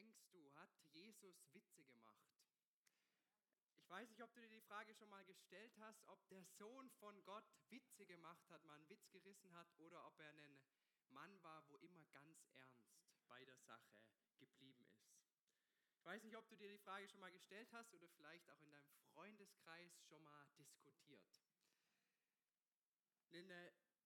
denkst du, hat Jesus Witze gemacht? Ich weiß nicht, ob du dir die Frage schon mal gestellt hast, ob der Sohn von Gott Witze gemacht hat, mal einen Witz gerissen hat oder ob er ein Mann war, wo immer ganz ernst bei der Sache geblieben ist. Ich weiß nicht, ob du dir die Frage schon mal gestellt hast oder vielleicht auch in deinem Freundeskreis schon mal diskutiert. Ein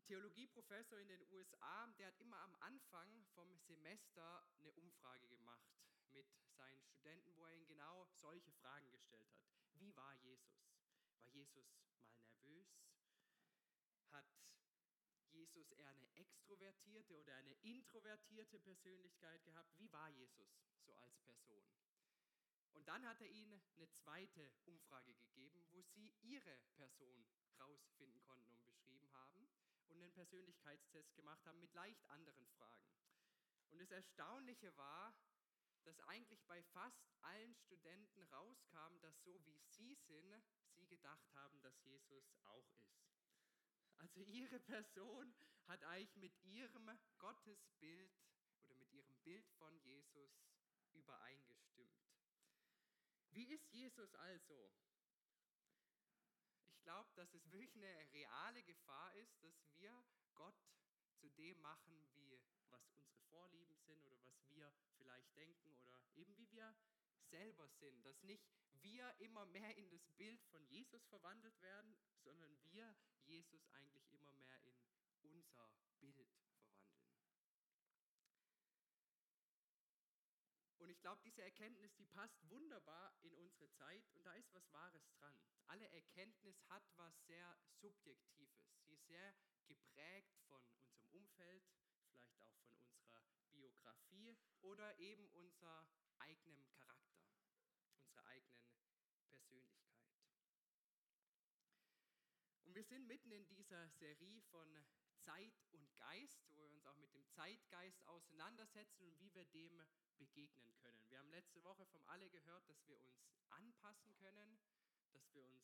Theologieprofessor in den USA, der hat immer am Anfang vom Semester eine Umfrage gemacht mit seinen Studenten, wo er ihnen genau solche Fragen gestellt hat. Wie war Jesus? War Jesus mal nervös? Hat Jesus eher eine extrovertierte oder eine introvertierte Persönlichkeit gehabt? Wie war Jesus so als Person? Und dann hat er ihnen eine zweite Umfrage gegeben, wo sie ihre Person rausfinden konnten und beschrieben haben und einen Persönlichkeitstest gemacht haben mit leicht anderen Fragen. Und das Erstaunliche war, dass eigentlich bei fast allen Studenten rauskam, dass so wie sie sind, sie gedacht haben, dass Jesus auch ist. Also ihre Person hat eigentlich mit ihrem Gottesbild oder mit ihrem Bild von Jesus übereingestimmt. Wie ist Jesus also? Ich glaube, dass es wirklich eine reale Gefahr ist, dass wir Gott zu dem machen, wie was unsere Vorlieben sind oder was wir vielleicht denken oder eben wie wir selber sind. Dass nicht wir immer mehr in das Bild von Jesus verwandelt werden, sondern wir Jesus eigentlich immer mehr in unser Bild verwandeln. Und ich glaube, diese Erkenntnis, die passt wunderbar in unsere Zeit und da ist was Wahres dran. Alle Erkenntnis hat was sehr Subjektives. Sie ist sehr geprägt von unserem Umfeld, vielleicht auch von unserer Biografie oder eben unser eigenem Charakter, unserer eigenen Persönlichkeit. Und wir sind mitten in dieser Serie von Zeit und Geist, wo wir uns auch mit dem Zeitgeist auseinandersetzen und wie wir dem begegnen können. Wir haben letzte Woche von alle gehört, dass wir uns anpassen können, dass wir uns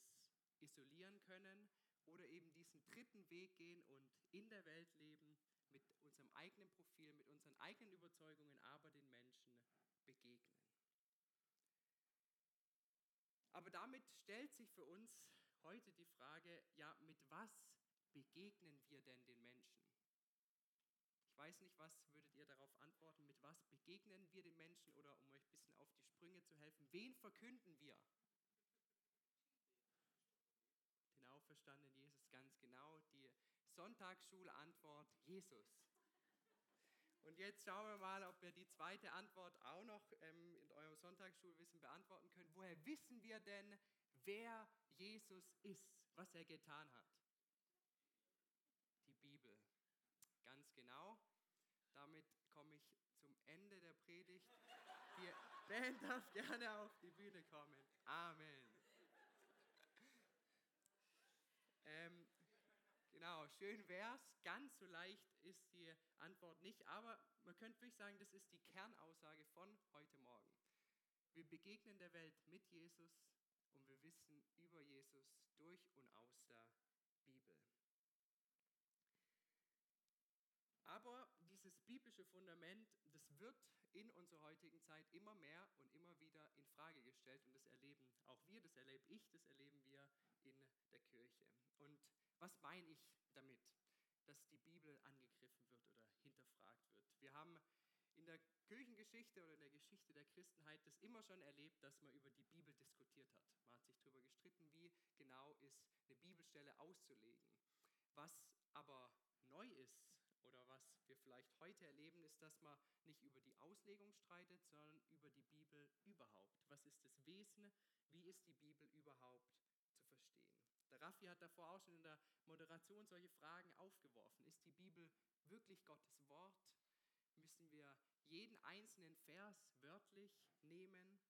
isolieren können oder eben diesen dritten Weg gehen und in der Welt leben mit unserem eigenen Profil, mit unseren eigenen Überzeugungen, aber den Menschen begegnen. Aber damit stellt sich für uns heute die Frage, ja, mit was begegnen wir denn den Menschen? Weiß nicht, was würdet ihr darauf antworten? Mit was begegnen wir den Menschen oder um euch ein bisschen auf die Sprünge zu helfen? Wen verkünden wir? Den auferstandenen Jesus, ganz genau. Die Sonntagsschulantwort Jesus. Und jetzt schauen wir mal, ob wir die zweite Antwort auch noch ähm, in eurem Sonntagsschulwissen beantworten können. Woher wissen wir denn, wer Jesus ist, was er getan hat? Die Bibel. Ganz genau. Damit komme ich zum Ende der Predigt. Die Band darf gerne auf die Bühne kommen. Amen. Ähm, genau, schön wär's. Ganz so leicht ist die Antwort nicht, aber man könnte wirklich sagen, das ist die Kernaussage von heute Morgen. Wir begegnen der Welt mit Jesus und wir wissen über Jesus durch und aus der Bibel. Aber dieses biblische Fundament, das wird in unserer heutigen Zeit immer mehr und immer wieder in Frage gestellt und das erleben auch wir, das erlebe ich, das erleben wir in der Kirche. Und was meine ich damit, dass die Bibel angegriffen wird oder hinterfragt wird? Wir haben in der Kirchengeschichte oder in der Geschichte der Christenheit das immer schon erlebt, dass man über die Bibel diskutiert hat. Man hat sich darüber gestritten, wie genau ist eine Bibelstelle auszulegen. Was aber neu ist wir vielleicht heute erleben, ist, dass man nicht über die Auslegung streitet, sondern über die Bibel überhaupt. Was ist das Wesen? Wie ist die Bibel überhaupt zu verstehen? Der Raffi hat davor auch schon in der Moderation solche Fragen aufgeworfen. Ist die Bibel wirklich Gottes Wort? Müssen wir jeden einzelnen Vers wörtlich nehmen?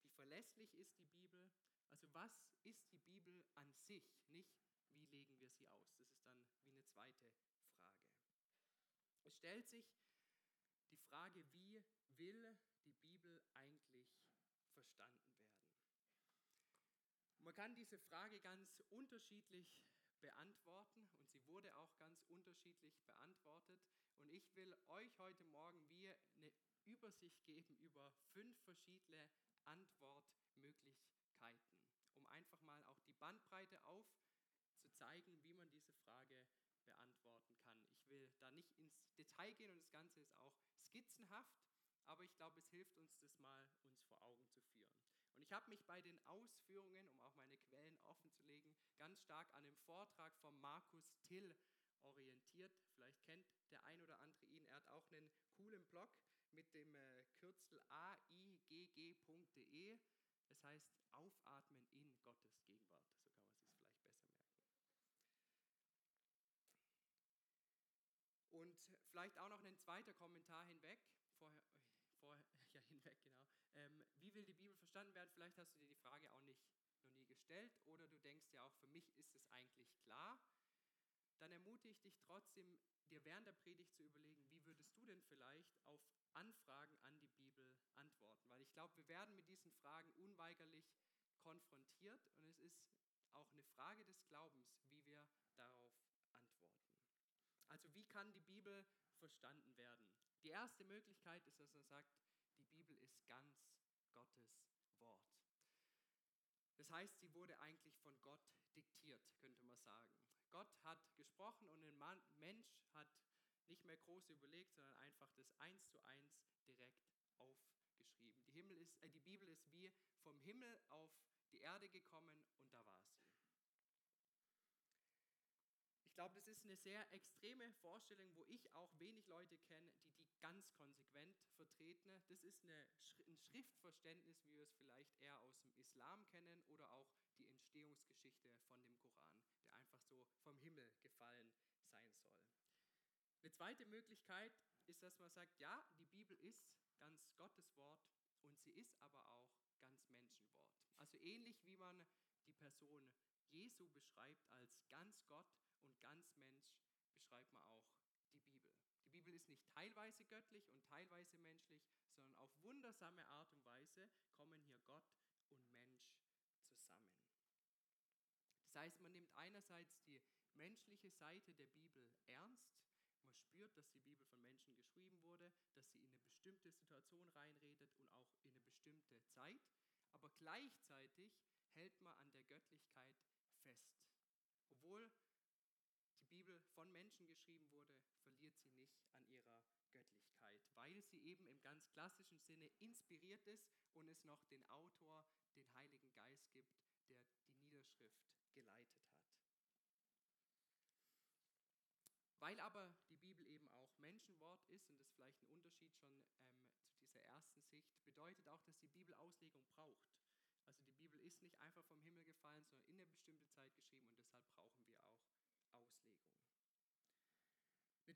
Wie verlässlich ist die Bibel? Also was ist die Bibel an sich? Nicht, wie legen wir sie aus? Das ist dann wie eine zweite. Es stellt sich die Frage, wie will die Bibel eigentlich verstanden werden? Man kann diese Frage ganz unterschiedlich beantworten und sie wurde auch ganz unterschiedlich beantwortet. Und ich will euch heute Morgen wie eine Übersicht geben über fünf verschiedene Antwortmöglichkeiten, um einfach mal auch die Bandbreite aufzuzeigen, wie man diese Frage beantworten kann. Ich will da nicht Detail gehen und das Ganze ist auch skizzenhaft, aber ich glaube, es hilft uns, das mal uns vor Augen zu führen. Und ich habe mich bei den Ausführungen, um auch meine Quellen offen zu legen, ganz stark an dem Vortrag von Markus Till orientiert. Vielleicht kennt der ein oder andere ihn. Er hat auch einen coolen Blog mit dem äh, Kürzel aigg.de. Das heißt Aufatmen in Gottes Gegenwart. So kann man sich vielleicht besser merken. Und vielleicht auch noch ein zweiter Kommentar hinweg, vorher, vorher ja hinweg, genau. Ähm, wie will die Bibel verstanden werden? Vielleicht hast du dir die Frage auch nicht noch nie gestellt oder du denkst ja auch, für mich ist es eigentlich klar. Dann ermutige ich dich trotzdem, dir während der Predigt zu überlegen, wie würdest du denn vielleicht auf Anfragen an die Bibel antworten? Weil ich glaube, wir werden mit diesen Fragen unweigerlich konfrontiert und es ist auch eine Frage des Glaubens, wie wir darauf antworten. Also wie kann die Bibel verstanden werden? Die erste Möglichkeit ist, dass man sagt, die Bibel ist ganz Gottes Wort. Das heißt, sie wurde eigentlich von Gott diktiert, könnte man sagen. Gott hat gesprochen und ein Mensch hat nicht mehr groß überlegt, sondern einfach das eins zu eins direkt aufgeschrieben. Die, Himmel ist, äh, die Bibel ist wie vom Himmel auf die Erde gekommen und da war sie. Ich glaube, das ist eine sehr extreme Vorstellung, wo ich auch wenig Leute kenne, die die ganz konsequent vertreten. Das ist eine, ein Schriftverständnis, wie wir es vielleicht eher aus dem Islam kennen oder auch die Entstehungsgeschichte von dem Koran, der einfach so vom Himmel gefallen sein soll. Eine zweite Möglichkeit ist, dass man sagt, ja, die Bibel ist ganz Gottes Wort und sie ist aber auch ganz Menschenwort. Also ähnlich wie man die Person Jesu beschreibt als ganz Gott und ganz Mensch, beschreibt man auch die Bibel. Die Bibel ist nicht teilweise göttlich und teilweise menschlich, sondern auf wundersame Art und Weise kommen hier Gott und Mensch zusammen. Das heißt, man nimmt einerseits die menschliche Seite der Bibel ernst, man spürt, dass die Bibel von Menschen geschrieben wurde, dass sie in eine bestimmte Situation reinredet und auch in eine bestimmte Zeit, aber gleichzeitig hält man an der Göttlichkeit fest. Obwohl von Menschen geschrieben wurde, verliert sie nicht an ihrer Göttlichkeit, weil sie eben im ganz klassischen Sinne inspiriert ist und es noch den Autor, den Heiligen Geist gibt, der die Niederschrift geleitet hat. Weil aber die Bibel eben auch Menschenwort ist, und das ist vielleicht ein Unterschied schon ähm, zu dieser ersten Sicht, bedeutet auch, dass die Bibel Auslegung braucht. Also die Bibel ist nicht einfach vom Himmel gefallen, sondern in eine bestimmte Zeit geschrieben und deshalb brauchen wir auch Auslegung.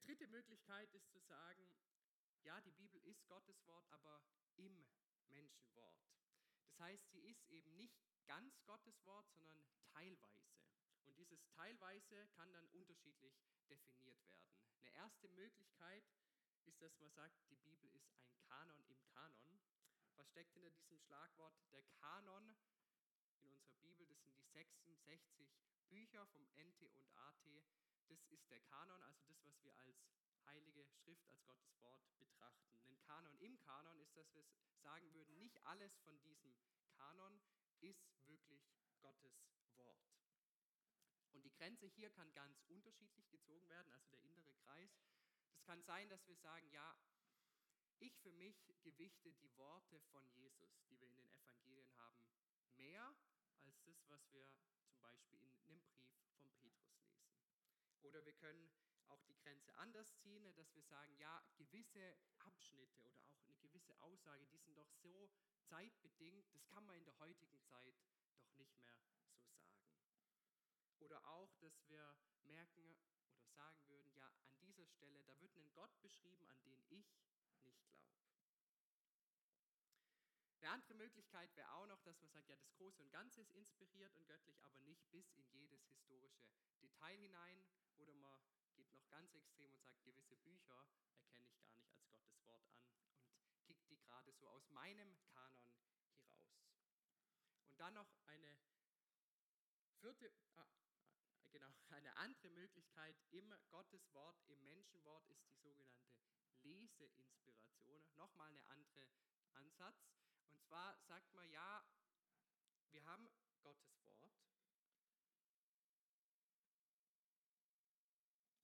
Dritte Möglichkeit ist zu sagen, ja, die Bibel ist Gottes Wort, aber im Menschenwort. Das heißt, sie ist eben nicht ganz Gottes Wort, sondern teilweise. Und dieses teilweise kann dann unterschiedlich definiert werden. Eine erste Möglichkeit ist, dass man sagt, die Bibel ist ein Kanon im Kanon. Was steckt hinter diesem Schlagwort? Der Kanon in unserer Bibel, das sind die 66 Bücher vom NT und AT. Das ist der Kanon, also das, was wir als heilige Schrift, als Gottes Wort betrachten. Ein Kanon im Kanon ist, dass wir sagen würden, nicht alles von diesem Kanon ist wirklich Gottes Wort. Und die Grenze hier kann ganz unterschiedlich gezogen werden, also der innere Kreis. Das kann sein, dass wir sagen, ja, ich für mich gewichte die Worte von Jesus, die wir in den Evangelien haben, mehr als das, was wir zum Beispiel in einem Brief von Petrus lesen. Oder wir können auch die Grenze anders ziehen, dass wir sagen, ja, gewisse Abschnitte oder auch eine gewisse Aussage, die sind doch so zeitbedingt, das kann man in der heutigen Zeit doch nicht mehr so sagen. Oder auch, dass wir merken oder sagen würden, ja, an dieser Stelle, da wird ein Gott beschrieben, an den ich nicht glaube. Eine andere Möglichkeit wäre auch noch, dass man sagt, ja, das Große und Ganze ist inspiriert und göttlich, aber nicht bis in jedes historische Detail hinein. Oder man geht noch ganz extrem und sagt, gewisse Bücher erkenne ich gar nicht als Gottes Wort an und kickt die gerade so aus meinem Kanon heraus. Und dann noch eine vierte, ah, genau, eine andere Möglichkeit im Gotteswort, im Menschenwort ist die sogenannte Lese Inspiration. Nochmal eine andere Ansatz. Und zwar sagt man, ja, wir haben Gottes Wort,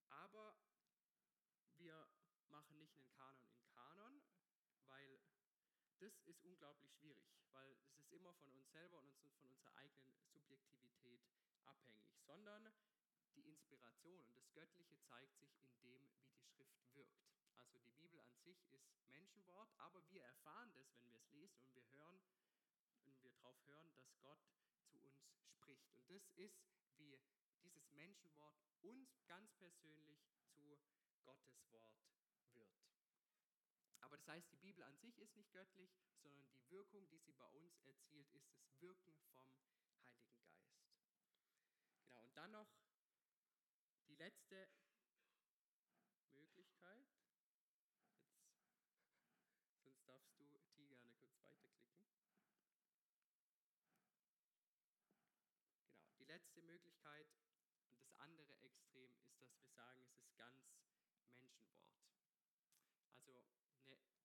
aber wir machen nicht einen Kanon in Kanon, weil das ist unglaublich schwierig, weil es ist immer von uns selber und von unserer eigenen Subjektivität abhängig, sondern die Inspiration und das Göttliche zeigt sich in dem, wie die Schrift wirkt. Also die Bibel an sich ist Menschenwort, aber wir erfahren das, wenn wir es lesen und wir hören und wir darauf hören, dass Gott zu uns spricht. Und das ist, wie dieses Menschenwort uns ganz persönlich zu Gottes Wort wird. Aber das heißt, die Bibel an sich ist nicht göttlich, sondern die Wirkung, die sie bei uns erzielt, ist das Wirken vom Heiligen Geist. Genau, und dann noch die letzte Möglichkeit. Jetzt, sonst darfst du die gerne kurz weiterklicken. Genau, die letzte Möglichkeit und das andere Extrem ist, dass wir sagen, es ist ganz Menschenwort. Also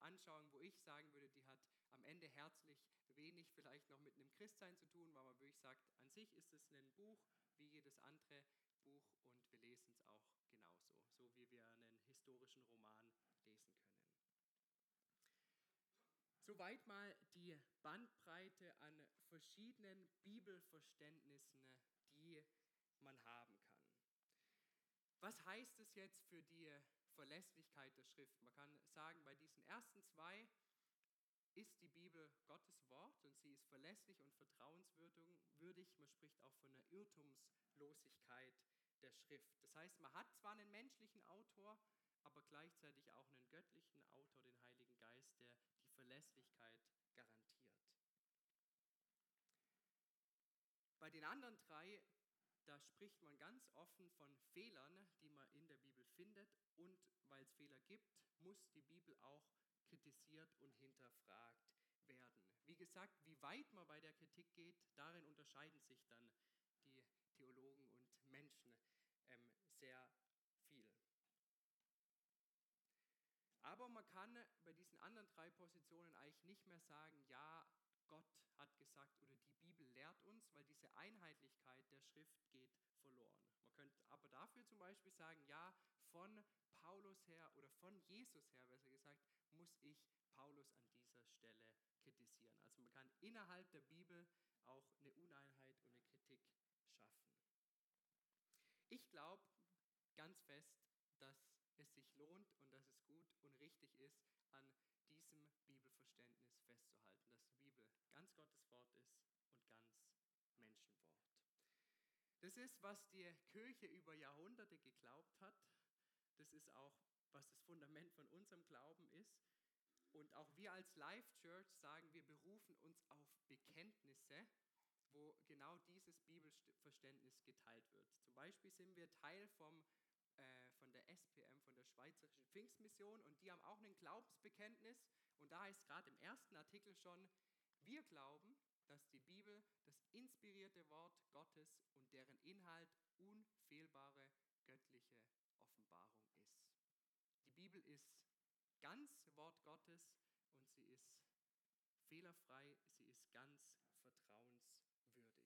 eine Anschauung, wo ich sagen würde, die hat am Ende herzlich wenig vielleicht noch mit einem Christsein zu tun, weil man wirklich sagt, an sich ist es ein Buch wie jedes andere Buch und wir lesen es auch genauso, so wie wir einen historischen Roman lesen können. Soweit mal die Bandbreite an verschiedenen Bibelverständnissen, die man haben kann. Was heißt es jetzt für die Verlässlichkeit der Schrift? Man kann sagen, bei diesen ersten zwei ist die Bibel Gottes Wort und sie ist verlässlich und vertrauenswürdig. Man spricht auch von einer Irrtumslosigkeit der Schrift. Das heißt, man hat zwar einen menschlichen Autor, aber gleichzeitig auch einen göttlichen Autor, den Heiligen Geist, der die Verlässlichkeit garantiert. Bei den anderen drei, da spricht man ganz offen von Fehlern, die man in der Bibel findet. Und weil es Fehler gibt, muss die Bibel auch kritisiert und hinterfragt werden. Wie gesagt, wie weit man bei der Kritik geht, darin unterscheiden sich dann die Theologen und Menschen ähm, sehr viel. Aber man kann bei diesen anderen drei Positionen eigentlich nicht mehr sagen, ja, Gott hat gesagt oder die Bibel lehrt uns, weil diese Einheitlichkeit der Schrift geht könnte aber dafür zum Beispiel sagen, ja, von Paulus her oder von Jesus her, besser gesagt, muss ich Paulus an dieser Stelle kritisieren. Also man kann innerhalb der Bibel auch eine Uneinheit und eine Kritik schaffen. Ich glaube ganz fest, dass es sich lohnt und dass es gut und richtig ist, an diesem Bibelverständnis festzuhalten, dass die Bibel ganz Gottes Wort ist und ganz Menschenwort. Das ist, was die Kirche über Jahrhunderte geglaubt hat. Das ist auch, was das Fundament von unserem Glauben ist. Und auch wir als Life Church sagen, wir berufen uns auf Bekenntnisse, wo genau dieses Bibelverständnis geteilt wird. Zum Beispiel sind wir Teil vom, äh, von der SPM, von der Schweizerischen Pfingstmission, und die haben auch ein Glaubensbekenntnis. Und da heißt gerade im ersten Artikel schon, wir glauben, dass die Bibel das inspirierte Wort Gottes und deren Inhalt unfehlbare göttliche Offenbarung ist. Die Bibel ist ganz Wort Gottes und sie ist fehlerfrei, sie ist ganz vertrauenswürdig.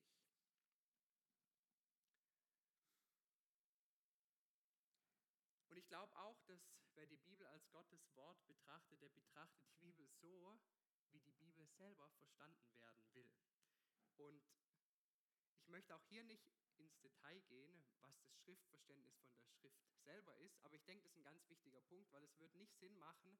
Und ich glaube auch, dass wer die Bibel als Gottes Wort betrachtet, der betrachtet die Bibel so, wie die Bibel selber verstanden werden will. Und ich möchte auch hier nicht ins Detail gehen, was das Schriftverständnis von der Schrift selber ist, aber ich denke, das ist ein ganz wichtiger Punkt, weil es wird nicht Sinn machen,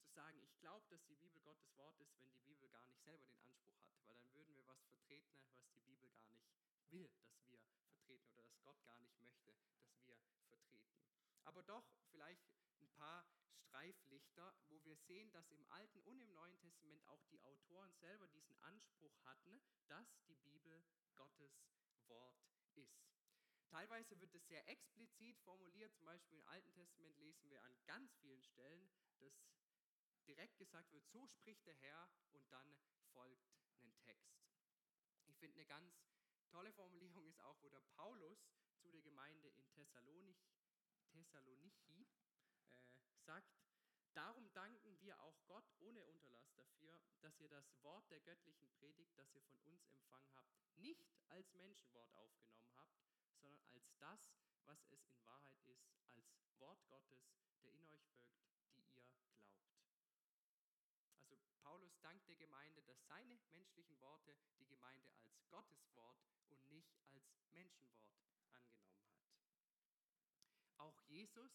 zu sagen, ich glaube, dass die Bibel Gottes Wort ist, wenn die Bibel gar nicht selber den Anspruch hat, weil dann würden wir was vertreten, was die Bibel gar nicht will, dass wir vertreten oder dass Gott gar nicht möchte, dass wir vertreten. Aber doch vielleicht ein paar Streiflichter, wo wir sehen, dass im Alten und im Neuen Testament auch die Autoren selber diesen Anspruch hatten, dass die Bibel Gottes Wort ist. Teilweise wird es sehr explizit formuliert, zum Beispiel im Alten Testament lesen wir an ganz vielen Stellen, dass direkt gesagt wird, so spricht der Herr und dann folgt ein Text. Ich finde eine ganz tolle Formulierung ist auch, wo der Paulus zu der Gemeinde in Thessaloniki äh, sagt, darum dank, Gott ohne Unterlass dafür, dass ihr das Wort der göttlichen Predigt, das ihr von uns empfangen habt, nicht als Menschenwort aufgenommen habt, sondern als das, was es in Wahrheit ist, als Wort Gottes, der in euch wirkt, die ihr glaubt. Also Paulus dankt der Gemeinde, dass seine menschlichen Worte die Gemeinde als Gottes Wort und nicht als Menschenwort angenommen hat. Auch Jesus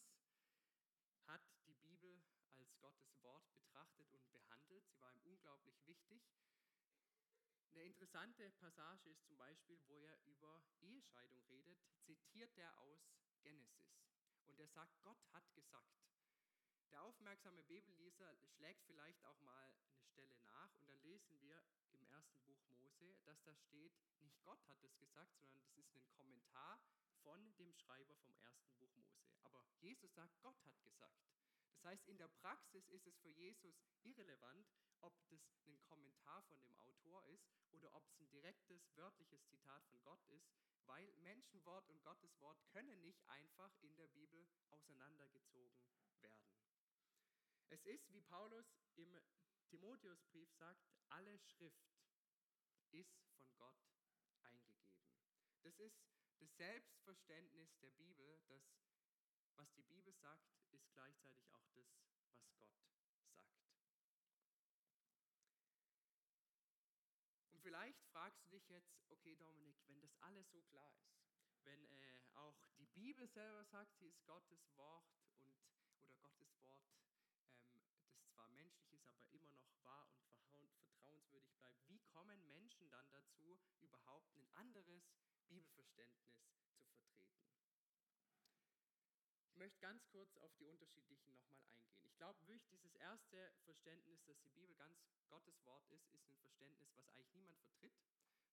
hat die Bibel als Gottes Wort betrachtet und behandelt. Sie war ihm unglaublich wichtig. Eine interessante Passage ist zum Beispiel, wo er über Ehescheidung redet, zitiert er aus Genesis. Und er sagt, Gott hat gesagt. Der aufmerksame Bibelleser schlägt vielleicht auch mal eine Stelle nach und dann lesen wir im ersten Buch Mose, dass da steht, nicht Gott hat es gesagt, sondern das ist ein Kommentar von dem Schreiber vom ersten Buch Mose. Aber Jesus sagt, Gott hat gesagt. Das heißt, in der Praxis ist es für Jesus irrelevant, ob das ein Kommentar von dem Autor ist oder ob es ein direktes wörtliches Zitat von Gott ist, weil Menschenwort und Gottes Wort können nicht einfach in der Bibel auseinandergezogen werden. Es ist, wie Paulus im Timotheusbrief sagt, alle Schrift ist von Gott eingegeben. Das ist das Selbstverständnis der Bibel, dass was die Bibel sagt, ist gleichzeitig auch das, was Gott sagt. Und vielleicht fragst du dich jetzt, okay Dominik, wenn das alles so klar ist, wenn äh, auch die Bibel selber sagt, sie ist Gottes Wort und oder Gottes Wort, ähm, das zwar menschlich ist, aber immer noch wahr und vertrauenswürdig bleibt, wie kommen Menschen dann dazu, überhaupt ein anderes Bibelverständnis zu vertreten? Möchte ganz kurz auf die unterschiedlichen nochmal eingehen. Ich glaube wirklich, dieses erste Verständnis, dass die Bibel ganz Gottes Wort ist, ist ein Verständnis, was eigentlich niemand vertritt,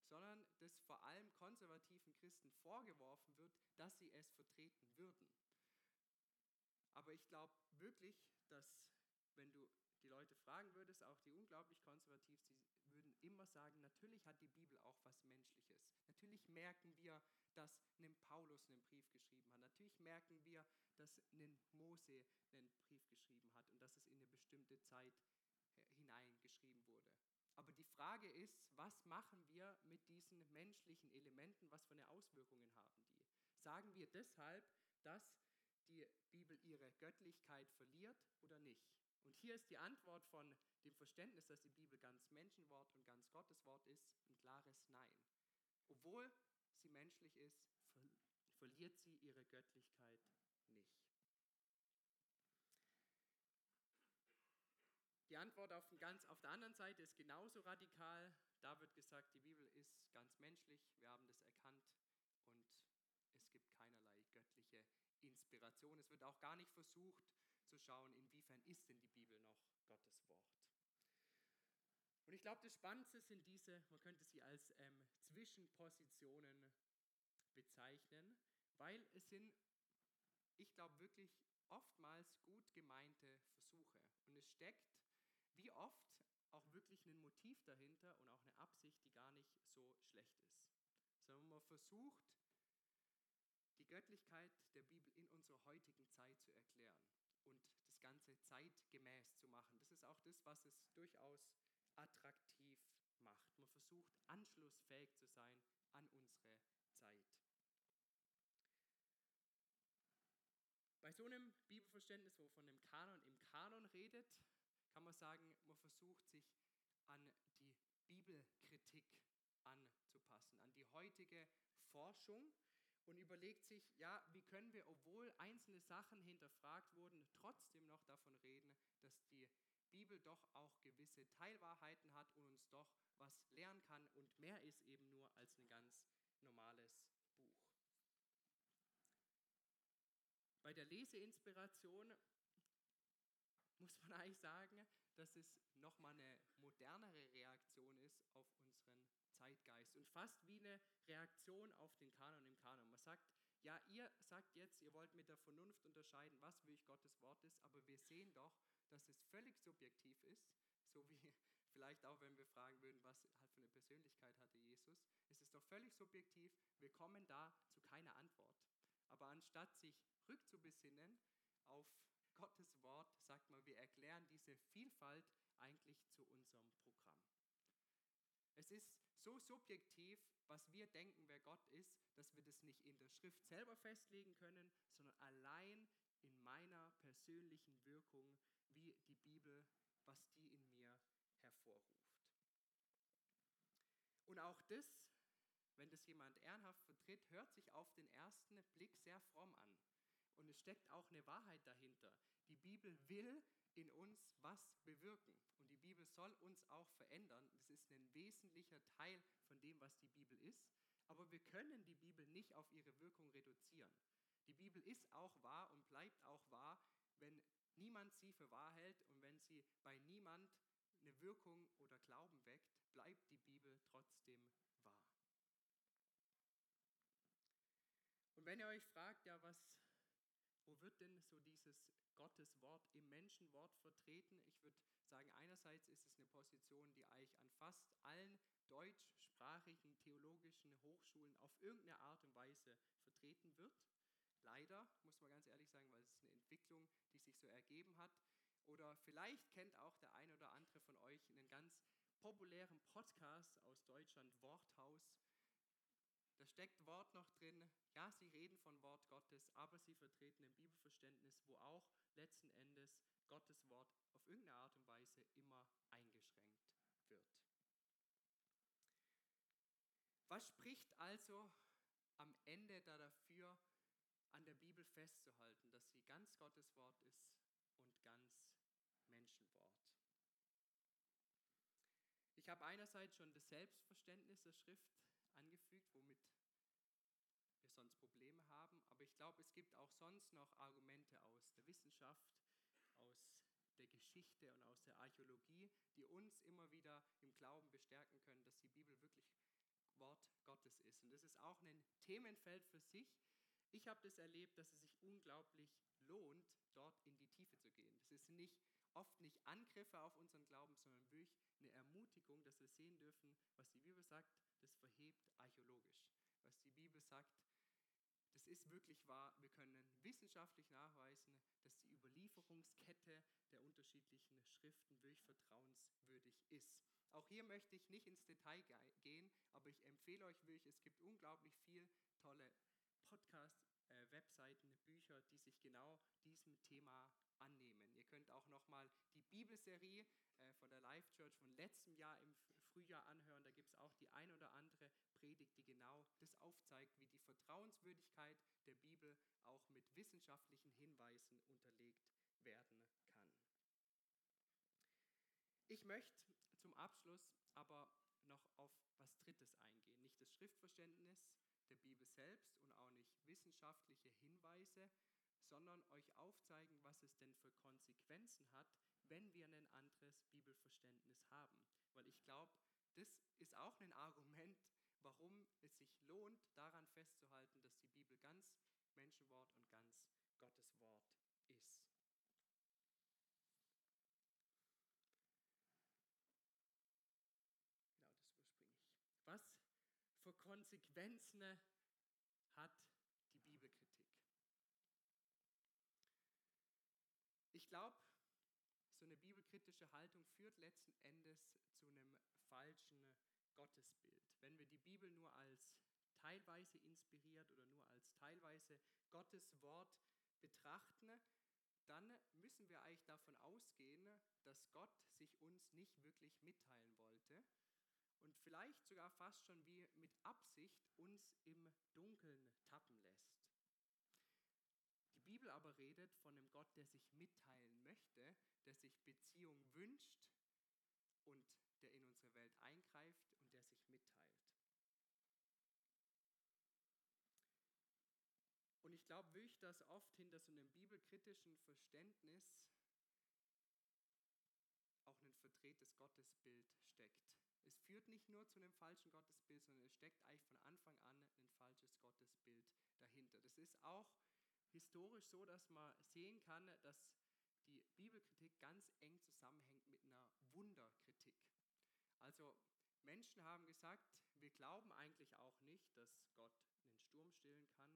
sondern das vor allem konservativen Christen vorgeworfen wird, dass sie es vertreten würden. Aber ich glaube wirklich, dass wenn du die Leute fragen würdest, auch die unglaublich konservativ, sie würden immer sagen, natürlich hat die Bibel auch was Menschliches. Natürlich merken wir, dass ein Paulus einen Brief geschrieben hat. Natürlich merken wir, dass ein Mose einen Brief geschrieben hat und dass es in eine bestimmte Zeit hineingeschrieben wurde. Aber die Frage ist, was machen wir mit diesen menschlichen Elementen? Was für eine Auswirkungen haben die? Sagen wir deshalb, dass die Bibel ihre Göttlichkeit verliert oder nicht? Und hier ist die Antwort von dem Verständnis, dass die Bibel ganz Menschenwort und ganz Gotteswort ist, ein klares Nein. Obwohl sie menschlich ist, verliert sie ihre Göttlichkeit nicht. Die Antwort auf, ganz, auf der anderen Seite ist genauso radikal. Da wird gesagt, die Bibel ist ganz menschlich, wir haben das erkannt und es gibt keinerlei göttliche Inspiration. Es wird auch gar nicht versucht zu schauen, inwiefern ist denn die Bibel noch Gottes Wort. Und ich glaube, das Spannendste sind diese, man könnte sie als ähm, Zwischenpositionen bezeichnen, weil es sind, ich glaube, wirklich oftmals gut gemeinte Versuche. Und es steckt wie oft auch wirklich ein Motiv dahinter und auch eine Absicht, die gar nicht so schlecht ist. Sondern man versucht, die Göttlichkeit der Bibel in unserer heutigen Zeit zu erklären und das Ganze zeitgemäß zu machen. Das ist auch das, was es durchaus attraktiv macht. Man versucht, anschlussfähig zu sein an unsere Zeit. Bei so einem Bibelverständnis, wo von dem Kanon im Kanon redet, kann man sagen, man versucht sich an die Bibelkritik anzupassen, an die heutige Forschung und überlegt sich, ja, wie können wir, obwohl einzelne Sachen hinterfragt wurden, trotzdem noch davon reden, dass die Bibel doch auch gewisse Teilwahrheiten hat und uns doch was lernen kann und mehr ist eben nur als ein ganz normales Buch. Bei der Leseinspiration muss man eigentlich sagen, dass es nochmal eine modernere Reaktion ist auf unseren Zeitgeist und fast wie eine Reaktion auf den Kanon im Kanon. Man sagt, ja, ihr sagt jetzt, ihr wollt mit der Vernunft unterscheiden, was wirklich Gottes Wort ist, aber wir sehen doch, dass es völlig subjektiv ist, so wie vielleicht auch, wenn wir fragen würden, was halt für eine Persönlichkeit hatte Jesus. Es ist doch völlig subjektiv, wir kommen da zu keiner Antwort. Aber anstatt sich rückzubesinnen auf Gottes Wort, sagt man, wir erklären die diese Vielfalt eigentlich zu unserem Programm. Es ist so subjektiv, was wir denken, wer Gott ist, dass wir das nicht in der Schrift selber festlegen können, sondern allein in meiner persönlichen Wirkung, wie die Bibel, was die in mir hervorruft. Und auch das, wenn das jemand ehrenhaft vertritt, hört sich auf den ersten Blick sehr fromm an. Und es steckt auch eine Wahrheit dahinter. Die Bibel will in uns was bewirken. Und die Bibel soll uns auch verändern. Das ist ein wesentlicher Teil von dem, was die Bibel ist. Aber wir können die Bibel nicht auf ihre Wirkung reduzieren. Die Bibel ist auch wahr und bleibt auch wahr, wenn niemand sie für wahr hält und wenn sie bei niemand eine Wirkung oder Glauben weckt, bleibt die Bibel trotzdem wahr. Und wenn ihr euch fragt, ja, was, wo wird denn so dieses Gotteswort im Menschenwort vertreten? Ich würde sagen, einerseits ist es eine Position, die eigentlich an fast allen deutschsprachigen theologischen Hochschulen auf irgendeine Art und Weise vertreten wird. Leider, muss man ganz ehrlich sagen, weil es ist eine Entwicklung, die sich so ergeben hat. Oder vielleicht kennt auch der ein oder andere von euch einen ganz populären Podcast aus Deutschland, Worthaus. Da steckt Wort noch drin. Ja, sie reden von Wort Gottes, aber sie vertreten ein Bibelverständnis, wo auch letzten Endes Gottes Wort auf irgendeine Art und Weise immer eingeschränkt wird. Was spricht also am Ende da dafür, an der Bibel festzuhalten, dass sie ganz Gottes Wort ist und ganz Menschenwort? Ich habe einerseits schon das Selbstverständnis der Schrift angefügt, womit wir sonst Probleme haben, aber ich glaube, es gibt auch sonst noch Argumente aus der Wissenschaft, aus der Geschichte und aus der Archäologie, die uns immer wieder im Glauben bestärken können, dass die Bibel wirklich Wort Gottes ist. Und das ist auch ein Themenfeld für sich. Ich habe das erlebt, dass es sich unglaublich lohnt, dort in die Tiefe zu gehen. Das ist nicht oft nicht Angriffe auf unseren Glauben, sondern wirklich eine Ermutigung, dass wir sehen dürfen, was die Bibel sagt, das verhebt archäologisch. Was die Bibel sagt, das ist wirklich wahr. Wir können wissenschaftlich nachweisen, dass die Überlieferungskette der unterschiedlichen Schriften wirklich vertrauenswürdig ist. Auch hier möchte ich nicht ins Detail gehen, aber ich empfehle euch wirklich, es gibt unglaublich viel tolle Podcasts, äh, Webseiten, Bücher, die sich genau diesem Thema annehmen. Könnt auch nochmal die Bibelserie äh, von der Life Church von letztem Jahr im Frühjahr anhören. Da gibt es auch die ein oder andere Predigt, die genau das aufzeigt, wie die Vertrauenswürdigkeit der Bibel auch mit wissenschaftlichen Hinweisen unterlegt werden kann. Ich möchte zum Abschluss aber noch auf was Drittes eingehen. Nicht das Schriftverständnis der Bibel selbst und auch nicht wissenschaftliche Hinweise, sondern euch aufzeigen, was es denn für Konsequenzen hat, wenn wir ein anderes Bibelverständnis haben. Weil ich glaube, das ist auch ein Argument, warum es sich lohnt, daran festzuhalten, dass die Bibel ganz Menschenwort und ganz Gottes Wort ist. Genau, das überspringe ich. Was für Konsequenzen hat die Bibelkritik? Ich glaube, so eine bibelkritische Haltung führt letzten Endes zu einem falschen Gottesbild. Wenn wir die Bibel nur als teilweise inspiriert oder nur als teilweise Gottes Wort betrachten, dann müssen wir eigentlich davon ausgehen, dass Gott sich uns nicht wirklich mitteilen wollte und vielleicht sogar fast schon wie mit Absicht uns im Dunkeln tappen lässt. Die Bibel aber redet von einem Gott, der sich mitteilen möchte, der sich Beziehung wünscht und der in unsere Welt eingreift und der sich mitteilt. Und ich glaube wirklich, dass oft hinter so einem bibelkritischen Verständnis auch ein verdrehtes Gottesbild steckt. Es führt nicht nur zu einem falschen Gottesbild, sondern es steckt eigentlich von Anfang an ein falsches Gottesbild dahinter. Das ist auch historisch so, dass man sehen kann, dass die Bibelkritik ganz eng zusammenhängt mit einer Wunderkritik. Also Menschen haben gesagt, wir glauben eigentlich auch nicht, dass Gott einen Sturm stillen kann,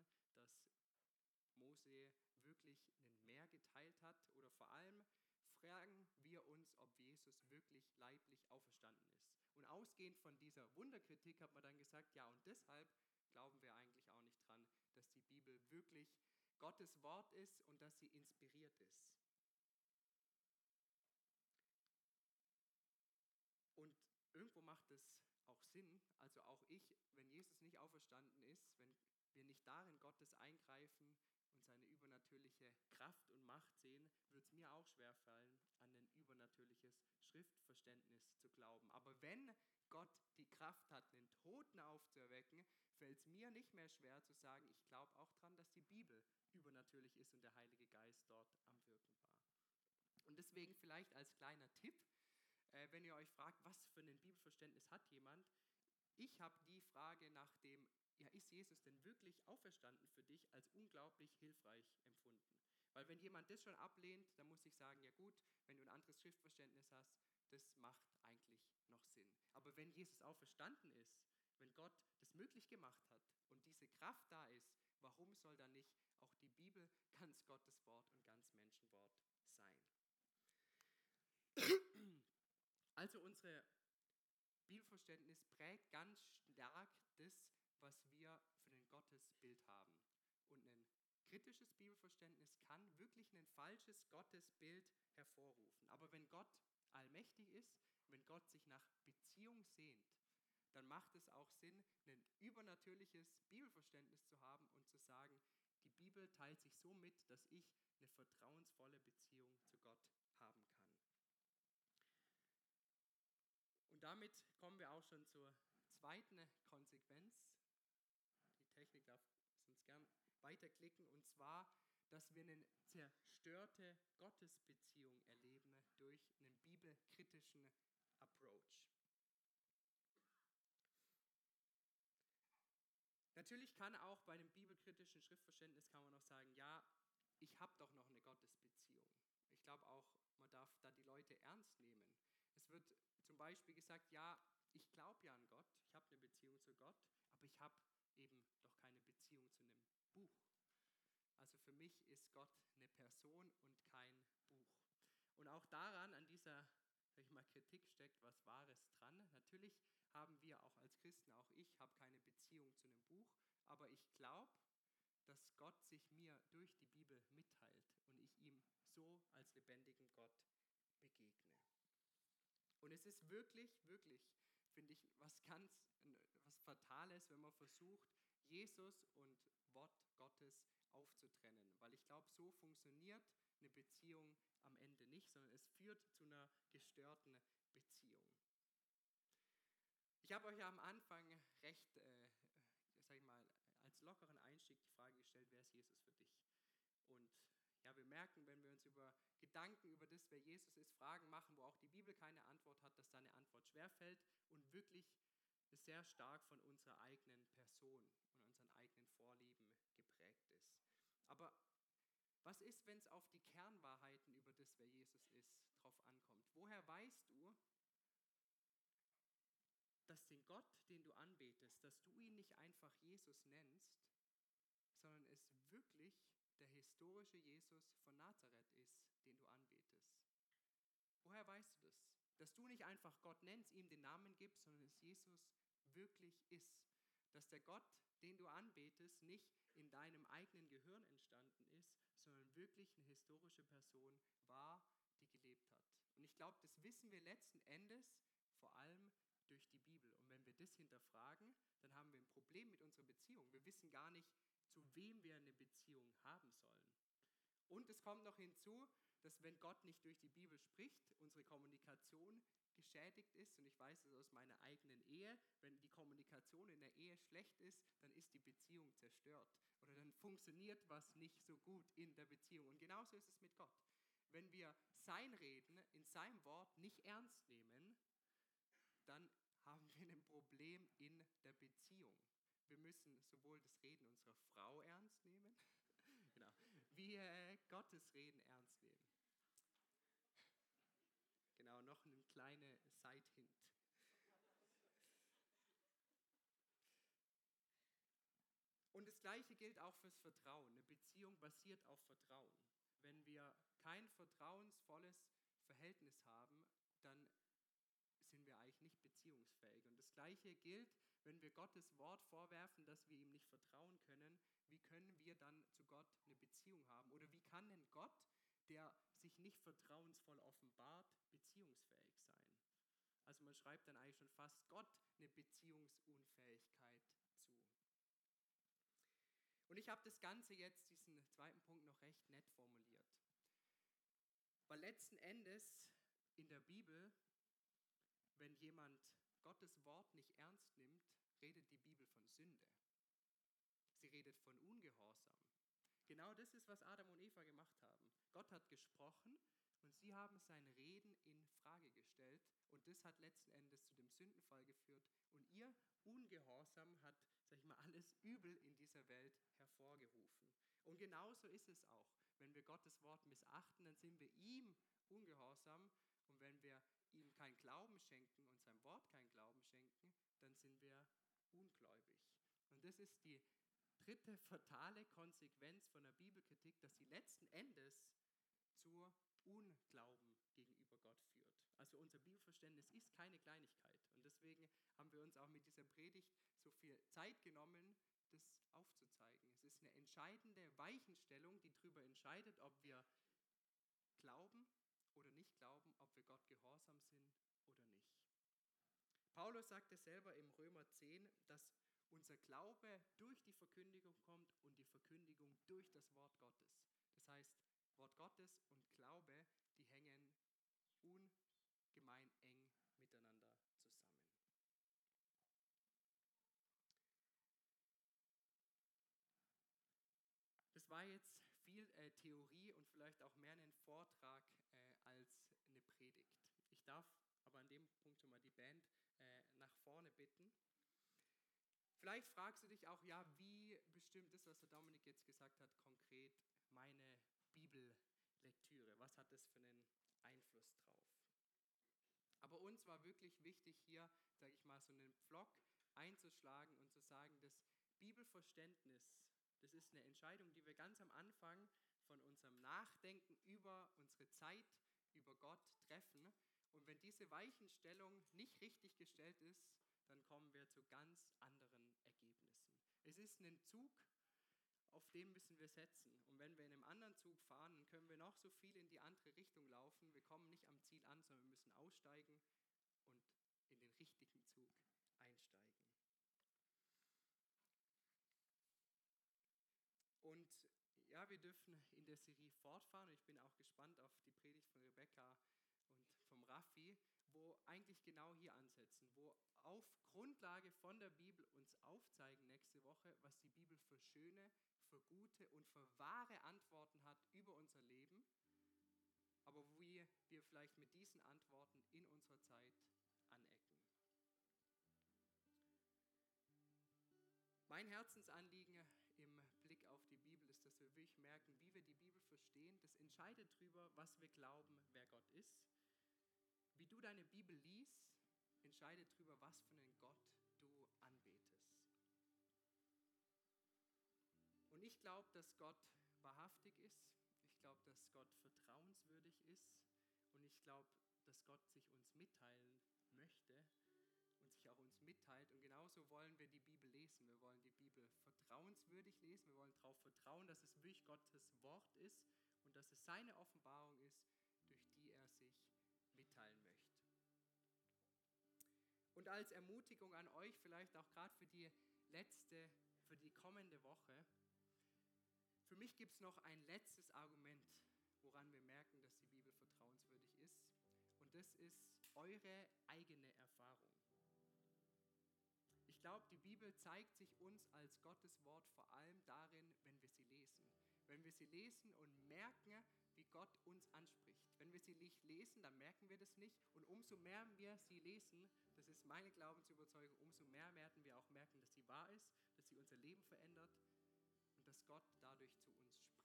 dass Mose wirklich ein Meer geteilt hat oder vor allem fragen wir Jesus wirklich leiblich auferstanden ist. Und ausgehend von dieser Wunderkritik hat man dann gesagt, ja, und deshalb glauben wir eigentlich auch nicht dran, dass die Bibel wirklich Gottes Wort ist und dass sie inspiriert ist. Und irgendwo macht es auch Sinn, also auch ich, wenn Jesus nicht auferstanden ist, wenn wir nicht darin Gottes eingreifen und seine übernatürliche Kraft und Macht sehen, wird es mir auch schwerfallen, an ein übernatürliches Schriftverständnis zu glauben. Aber wenn Gott die Kraft hat, den Toten aufzuerwecken, fällt es mir nicht mehr schwer zu sagen, ich glaube auch daran, dass die Bibel übernatürlich ist und der Heilige Geist dort am Wirken war. Und deswegen vielleicht als kleiner Tipp, äh, wenn ihr euch fragt, was für ein Bibelverständnis hat jemand, ich habe die Frage nach dem, ja, ist Jesus denn wirklich auferstanden für dich, als unglaublich hilfreich empfunden. Weil wenn jemand das schon ablehnt, dann muss ich sagen, ja gut, wenn du ein anderes Schriftverständnis hast, das macht eigentlich noch Sinn. Aber wenn Jesus auferstanden ist, wenn Gott das möglich gemacht hat und diese Kraft da ist, warum soll dann nicht auch die Bibel ganz Gottes Wort und ganz Menschenwort sein? Also unsere Bibelverständnis prägt ganz stark das, was wir für ein Gottesbild haben. Und ein kritisches Bibelverständnis kann wirklich ein falsches Gottesbild hervorrufen. Aber wenn Gott allmächtig ist, wenn Gott sich nach Beziehung sehnt, dann macht es auch Sinn, ein übernatürliches Bibelverständnis zu haben und zu sagen, die Bibel teilt sich so mit, dass ich eine vertrauensvolle Beziehung zu Gott haben kann. Und damit kommen wir auch schon zur zweiten Konsequenz. Die Technik darf sonst gern weiterklicken. Und zwar, dass wir eine zerstörte Gottesbeziehung erleben durch einen bibelkritischen Approach. Natürlich kann auch bei einem bibelkritischen Schriftverständnis kann man auch sagen, ja, ich habe doch noch eine Gottesbeziehung. Ich glaube auch, man darf da die Leute ernst nehmen. Es wird zum Beispiel gesagt, ja, ich glaube ja an Gott, ich habe eine Beziehung zu Gott, aber ich habe eben doch keine Beziehung zu einem Buch. Also für mich ist Gott eine Person und kein Buch. Und auch daran, an dieser sag ich mal, Kritik steckt was Wahres dran. Natürlich haben wir auch als Christen, auch ich, habe keine Beziehung zu einem Buch, aber ich glaube, dass Gott sich mir durch die Bibel mitteilt und ich ihm so als lebendigen Gott. Und es ist wirklich, wirklich, finde ich, was ganz, was Fatales, wenn man versucht, Jesus und Wort Gottes aufzutrennen. Weil ich glaube, so funktioniert eine Beziehung am Ende nicht, sondern es führt zu einer gestörten Beziehung. Ich habe euch ja am Anfang recht, äh, sag ich mal, als lockeren Einstieg die Frage gestellt, wer ist Jesus für dich? Und ja, wir merken, wenn wir uns über Gedanken über das, wer Jesus ist, Fragen machen, wo auch die Bibel keine Antwort hat, dass da eine Antwort schwerfällt und wirklich sehr stark von unserer eigenen Person und unseren eigenen Vorlieben geprägt ist. Aber was ist, wenn es auf die Kernwahrheiten über das, wer Jesus ist, drauf ankommt? Woher weißt du, dass den Gott, den du anbetest, dass du ihn nicht einfach Jesus nennst, sondern es wirklich der historische Jesus von Nazareth ist, den du anbetest. Woher weißt du das? Dass du nicht einfach Gott nennst, ihm den Namen gibst, sondern dass Jesus wirklich ist. Dass der Gott, den du anbetest, nicht in deinem eigenen Gehirn entstanden ist, sondern wirklich eine historische Person war, die gelebt hat. Und ich glaube, das wissen wir letzten Endes vor allem durch die Bibel. Und wenn wir das hinterfragen, dann haben wir ein Problem mit unserer Beziehung. Wir wissen gar nicht, zu wem wir eine Beziehung haben sollen. Und es kommt noch hinzu, dass wenn Gott nicht durch die Bibel spricht, unsere Kommunikation geschädigt ist. Und ich weiß es aus meiner eigenen Ehe, wenn die Kommunikation in der Ehe schlecht ist, dann ist die Beziehung zerstört. Oder dann funktioniert was nicht so gut in der Beziehung. Und genauso ist es mit Gott. Wenn wir sein Reden in seinem Wort nicht ernst nehmen, dann haben wir ein Problem in der Beziehung. Wir müssen sowohl das Reden unserer Frau ernst nehmen, genau, wie äh, Gottes Reden ernst nehmen. Genau, noch eine kleine Side-Hint. Und das Gleiche gilt auch fürs Vertrauen. Eine Beziehung basiert auf Vertrauen. Wenn wir kein vertrauensvolles Verhältnis haben, dann beziehungsfähig. Und das Gleiche gilt, wenn wir Gottes Wort vorwerfen, dass wir ihm nicht vertrauen können. Wie können wir dann zu Gott eine Beziehung haben? Oder wie kann denn Gott, der sich nicht vertrauensvoll offenbart, beziehungsfähig sein? Also man schreibt dann eigentlich schon fast Gott eine Beziehungsunfähigkeit zu. Und ich habe das Ganze jetzt, diesen zweiten Punkt, noch recht nett formuliert. Weil letzten Endes in der Bibel, wenn jemand Gottes Wort nicht ernst nimmt, redet die Bibel von Sünde. Sie redet von Ungehorsam. Genau das ist, was Adam und Eva gemacht haben. Gott hat gesprochen und sie haben sein Reden in Frage gestellt und das hat letzten Endes zu dem Sündenfall geführt und ihr Ungehorsam hat, sag ich mal, alles Übel in dieser Welt hervorgerufen. Und genauso ist es auch. Wenn wir Gottes Wort missachten, dann sind wir ihm ungehorsam und wenn wir ihm keinen Glauben schenken und seinem Wort keinen Glauben schenken, dann sind wir ungläubig. Und das ist die dritte fatale Konsequenz von der Bibelkritik, dass sie letzten Endes zur Unglauben gegenüber Gott führt. Also unser Bibelverständnis ist keine Kleinigkeit. Und deswegen haben wir uns auch mit dieser Predigt so viel Zeit genommen, das aufzuzeigen. Es ist eine entscheidende Weichenstellung, die darüber entscheidet, ob wir glauben oder nicht glauben, ob wir Gott gehorsam sind oder nicht. Paulus sagte selber im Römer 10, dass unser Glaube durch die Verkündigung kommt und die Verkündigung durch das Wort Gottes. Das heißt, Wort Gottes und Glaube, die hängen ungemein eng miteinander zusammen. Das war jetzt viel äh, Theorie und vielleicht auch mehr ein Vortrag äh, als eine Predigt. Ich darf aber an dem Punkt schon mal die Band äh, nach vorne bitten. Vielleicht fragst du dich auch, ja, wie bestimmt das, was der Dominik jetzt gesagt hat, konkret meine Bibellektüre? Was hat das für einen Einfluss drauf? Aber uns war wirklich wichtig, hier, sage ich mal, so einen Vlog einzuschlagen und zu sagen, das Bibelverständnis, das ist eine Entscheidung, die wir ganz am Anfang von unserem Nachdenken über unsere Zeit, über Gott treffen. Und wenn diese Weichenstellung nicht richtig gestellt ist, dann kommen wir zu ganz anderen. Es ist ein Zug, auf den müssen wir setzen. Und wenn wir in einem anderen Zug fahren, dann können wir noch so viel in die andere Richtung laufen. Wir kommen nicht am Ziel an, sondern wir müssen aussteigen und in den richtigen Zug einsteigen. Und ja, wir dürfen in der Serie fortfahren. Ich bin auch gespannt auf die Predigt von Rebecca und vom Raffi, wo eigentlich genau hier ansetzen, wo auf Grundlage von der Bibel uns aufzeigen nächste Woche, was die Bibel für schöne, für gute und für wahre Antworten hat über unser Leben, aber wie wir vielleicht mit diesen Antworten in unserer Zeit anecken. Mein Herzensanliegen im Blick auf die Bibel ist, dass wir wirklich merken, wie wir die Bibel verstehen. Das entscheidet darüber, was wir glauben, wer Gott ist. Du deine Bibel liest, entscheidet darüber, was für einen Gott du anbetest. Und ich glaube, dass Gott wahrhaftig ist. Ich glaube, dass Gott vertrauenswürdig ist. Und ich glaube, dass Gott sich uns mitteilen möchte und sich auch uns mitteilt. Und genauso wollen wir die Bibel lesen. Wir wollen die Bibel vertrauenswürdig lesen. Wir wollen darauf vertrauen, dass es wirklich Gottes Wort ist und dass es seine Offenbarung ist, Und als Ermutigung an euch, vielleicht auch gerade für die letzte, für die kommende Woche, für mich gibt es noch ein letztes Argument, woran wir merken, dass die Bibel vertrauenswürdig ist. Und das ist eure eigene Erfahrung. Ich glaube, die Bibel zeigt sich uns als Gottes Wort vor allem darin, wenn wir sie lesen. Wenn wir sie lesen und merken, wie Gott uns anspricht. Wenn wir sie nicht lesen, dann merken wir das nicht. Und umso mehr wir sie lesen, das ist meine Glaubensüberzeugung, umso mehr werden wir auch merken, dass sie wahr ist, dass sie unser Leben verändert und dass Gott dadurch zu uns spricht.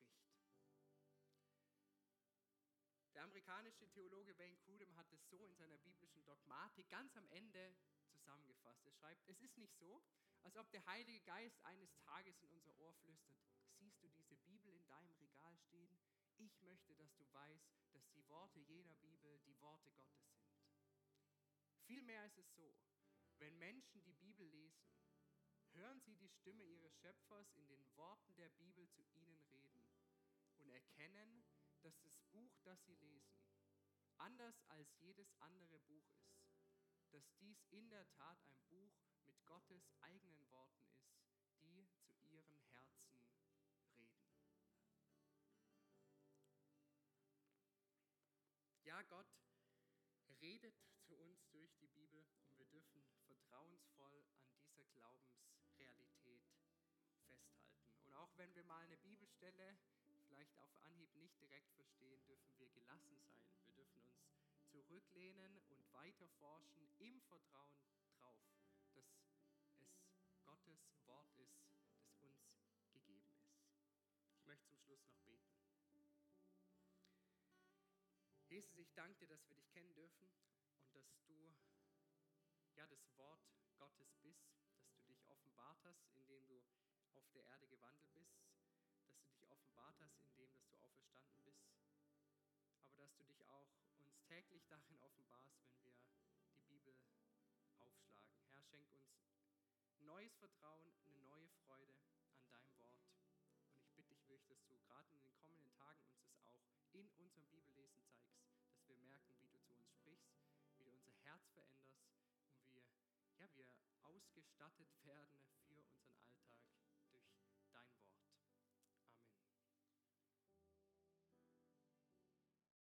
Der amerikanische Theologe Wayne Grudem hat es so in seiner biblischen Dogmatik ganz am Ende zusammengefasst. Er schreibt, es ist nicht so, als ob der Heilige Geist eines Tages in unser Ohr flüstert, siehst du diese Bibel in deinem Regal stehen? Ich möchte, dass du weißt, dass die Worte jener Bibel die Worte Gottes sind. Vielmehr ist es so, Wenn Menschen die Bibel lesen, hören sie die Stimme ihres Schöpfers in den Worten der Bibel zu ihnen reden und erkennen, dass das Buch, das sie lesen, anders als jedes andere Buch ist, dass dies in der Tat ein Buch mit Gottes eigenen Gott redet zu uns durch die Bibel und wir dürfen vertrauensvoll an dieser Glaubensrealität festhalten. Und auch wenn wir mal eine Bibelstelle vielleicht auf Anhieb nicht direkt verstehen, dürfen wir gelassen sein. Wir dürfen uns zurücklehnen und weiter forschen im Vertrauen darauf, dass es Gottes Wort ist, das uns gegeben ist. Ich möchte zum Schluss noch beten. Jesus, ich danke dir, dass wir dich kennen dürfen und dass du ja das Wort Gottes bist, dass du dich offenbart hast, indem du auf der Erde gewandelt bist, dass du dich offenbart hast, indem dass du auferstanden bist, aber dass du dich auch uns täglich darin offenbarst, wenn wir die Bibel aufschlagen. Herr, schenk uns neues Vertrauen, eine neue Freude an deinem Wort. Und ich bitte dich wirklich, dass du gerade in den kommenden Tagen uns das auch in unserem Bibellesen Herz veränderst und wie ja, wir ausgestattet werden